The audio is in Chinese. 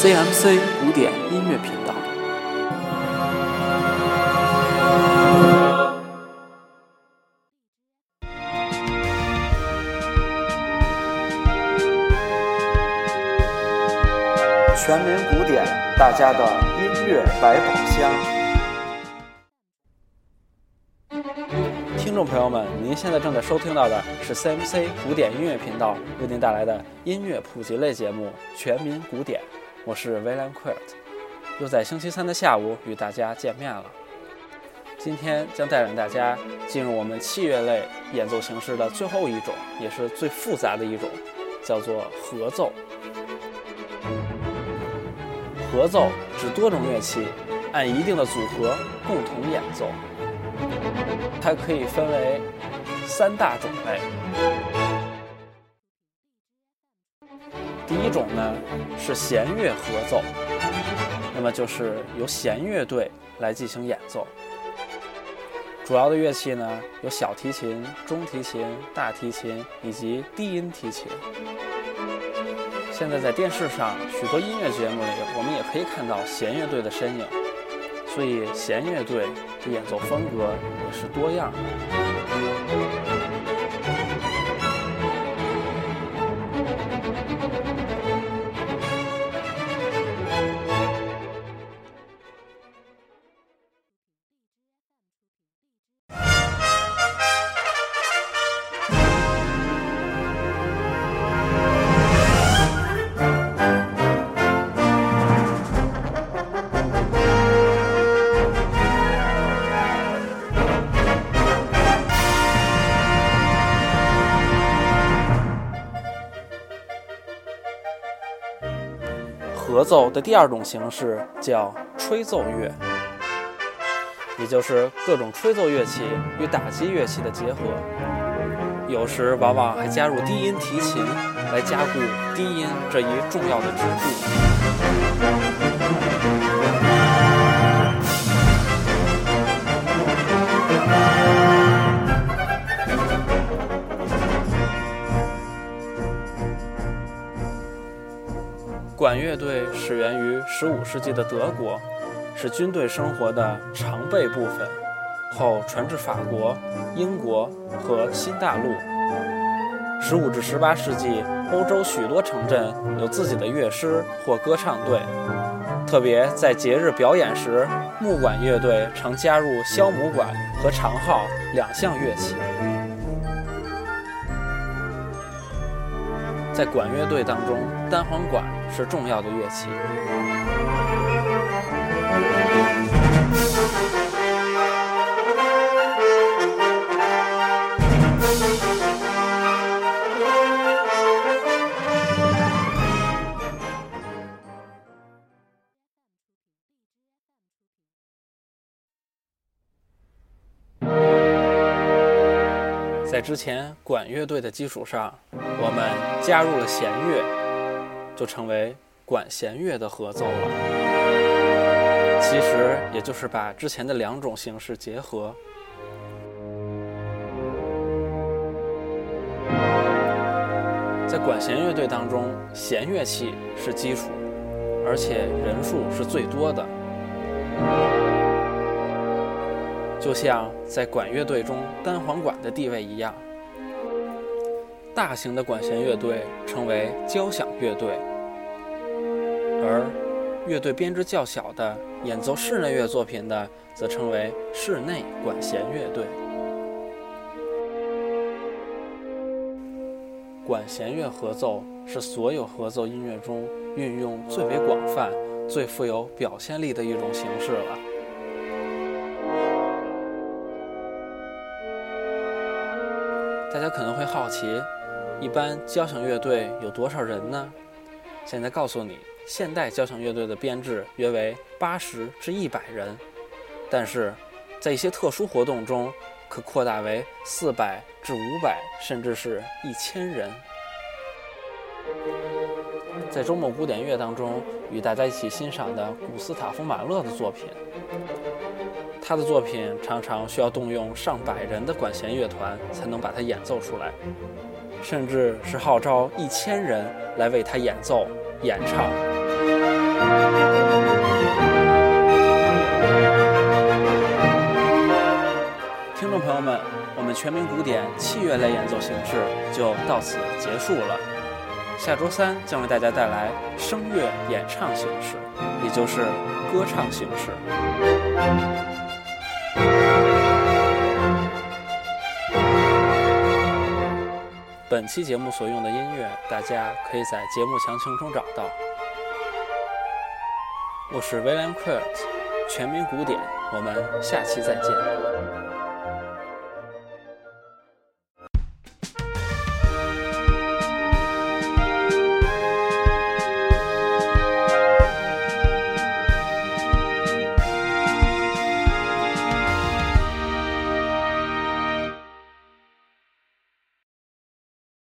CMC 古典音乐频道。全民古典，大家的音乐百宝箱。听众朋友们，您现在正在收听到的是 CMC 古典音乐频道为您带来的音乐普及类节目《全民古典》，我是 William Quilt，又在星期三的下午与大家见面了。今天将带领大家进入我们器乐类演奏形式的最后一种，也是最复杂的一种，叫做合奏。合奏指多种乐器按一定的组合共同演奏，它可以分为三大种类。第一种呢是弦乐合奏，那么就是由弦乐队来进行演奏。主要的乐器呢有小提琴、中提琴、大提琴以及低音提琴。现在在电视上许多音乐节目里，我们也可以看到弦乐队的身影，所以弦乐队的演奏风格也是多样的。合奏的第二种形式叫吹奏乐，也就是各种吹奏乐器与打击乐器的结合，有时往往还加入低音提琴来加固低音这一重要的支柱。管乐队始源于15世纪的德国，是军队生活的常备部分，后传至法国、英国和新大陆。15至18世纪，欧洲许多城镇有自己的乐师或歌唱队，特别在节日表演时，木管乐队常加入箫母管和长号两项乐器。在管乐队当中，单簧管是重要的乐器。在之前管乐队的基础上，我们加入了弦乐，就成为管弦乐的合奏了。其实也就是把之前的两种形式结合。在管弦乐队当中，弦乐器是基础，而且人数是最多的。就像在管乐队中单簧管的地位一样，大型的管弦乐队称为交响乐队，而乐队编制较小的演奏室内乐作品的，则称为室内管弦乐队。管弦乐合奏是所有合奏音乐中运用最为广泛、最富有表现力的一种形式了。可能会好奇，一般交响乐队有多少人呢？现在告诉你，现代交响乐队的编制约为八十至一百人，但是在一些特殊活动中，可扩大为四百至五百，甚至是一千人。在周末古典乐当中，与大家一起欣赏的古斯塔夫·马勒的作品。他的作品常常需要动用上百人的管弦乐团才能把它演奏出来，甚至是号召一千人来为他演奏、演唱。听众朋友们，我们全民古典器乐类演奏形式就到此结束了。下周三将为大家带来声乐演唱形式，也就是歌唱形式。本期节目所用的音乐，大家可以在节目详情中找到。我是威廉·奎尔，全民古典，我们下期再见。